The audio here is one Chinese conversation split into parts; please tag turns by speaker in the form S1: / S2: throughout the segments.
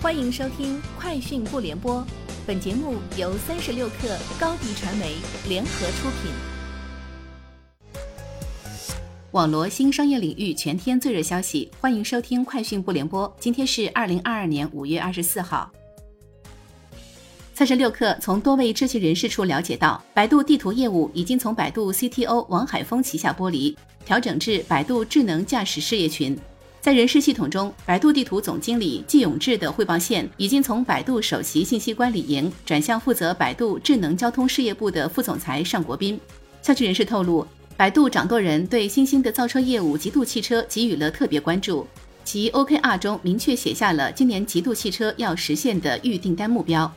S1: 欢迎收听《快讯不联播》，本节目由三十六克高低传媒联合出品。网罗新商业领域全天最热消息，欢迎收听《快讯不联播》。今天是二零二二年五月二十四号。三十六克从多位知情人士处了解到，百度地图业务已经从百度 CTO 王海峰旗下剥离，调整至百度智能驾驶事业群。在人事系统中，百度地图总经理季永志的汇报线已经从百度首席信息官李莹转向负责百度智能交通事业部的副总裁尚国斌。消息人士透露，百度掌舵人对新兴的造车业务极度汽车给予了特别关注，其 OKR 中明确写下了今年极度汽车要实现的预订单目标。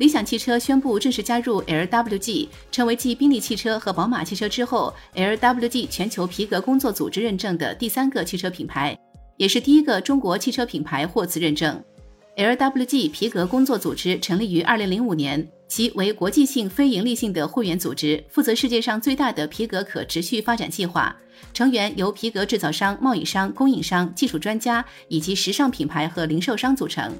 S1: 理想汽车宣布正式加入 LWG，成为继宾利汽车和宝马汽车之后，LWG 全球皮革工作组织认证的第三个汽车品牌，也是第一个中国汽车品牌获此认证。LWG 皮革工作组织成立于2005年，其为国际性非营利性的会员组织，负责世界上最大的皮革可持续发展计划。成员由皮革制造商、贸易商、供应商、技术专家以及时尚品牌和零售商组成。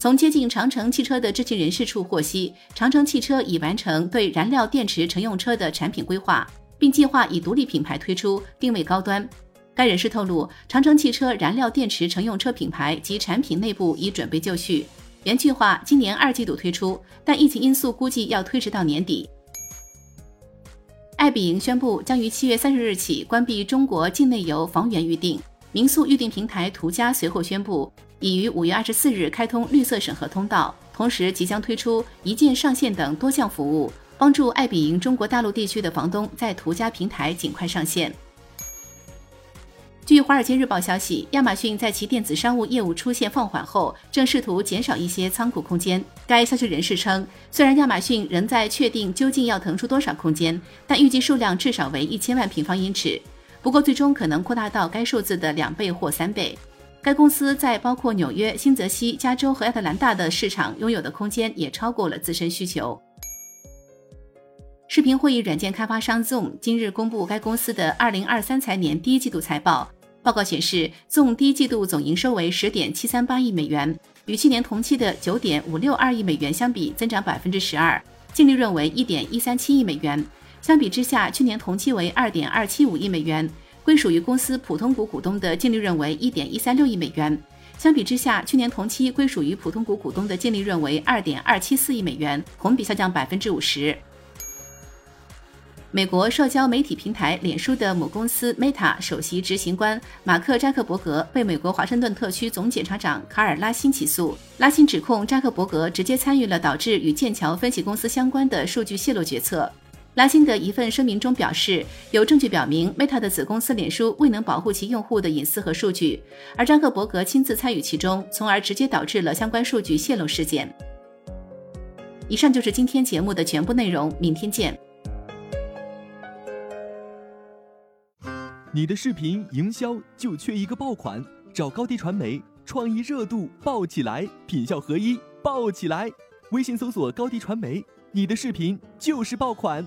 S1: 从接近长城汽车的知情人士处获悉，长城汽车已完成对燃料电池乘用车的产品规划，并计划以独立品牌推出，定位高端。该人士透露，长城汽车燃料电池乘用车品牌及产品内部已准备就绪，原计划今年二季度推出，但疫情因素估计要推迟到年底。爱彼迎宣布将于七月三十日起关闭中国境内游房源预订，民宿预订平台途家随后宣布。已于五月二十四日开通绿色审核通道，同时即将推出一键上线等多项服务，帮助爱彼迎中国大陆地区的房东在途家平台尽快上线。据《华尔街日报》消息，亚马逊在其电子商务业务出现放缓后，正试图减少一些仓库空间。该消息人士称，虽然亚马逊仍在确定究竟要腾出多少空间，但预计数量至少为一千万平方英尺，不过最终可能扩大到该数字的两倍或三倍。该公司在包括纽约、新泽西、加州和亚特兰大的市场拥有的空间也超过了自身需求。视频会议软件开发商 Zoom 今日公布该公司的二零二三财年第一季度财报。报告显示，Zoom 第一季度总营收为十点七三八亿美元，与去年同期的九点五六二亿美元相比，增长百分之十二；净利润为一点一三七亿美元，相比之下，去年同期为二点二七五亿美元。归属于公司普通股股东的净利润为一点一三六亿美元，相比之下，去年同期归属于普通股股东的净利润为二点二七四亿美元，同比下降百分之五十。美国社交媒体平台脸书的母公司 Meta 首席执行官马克扎克伯格被美国华盛顿特区总检察长卡尔拉辛起诉，拉辛指控扎克伯格直接参与了导致与剑桥分析公司相关的数据泄露决策。拉辛德一份声明中表示，有证据表明 Meta 的子公司脸书未能保护其用户的隐私和数据，而扎克伯格亲自参与其中，从而直接导致了相关数据泄露事件。以上就是今天节目的全部内容，明天见。
S2: 你的视频营销就缺一个爆款，找高低传媒，创意热度爆起来，品效合一爆起来。微信搜索高低传媒，你的视频就是爆款。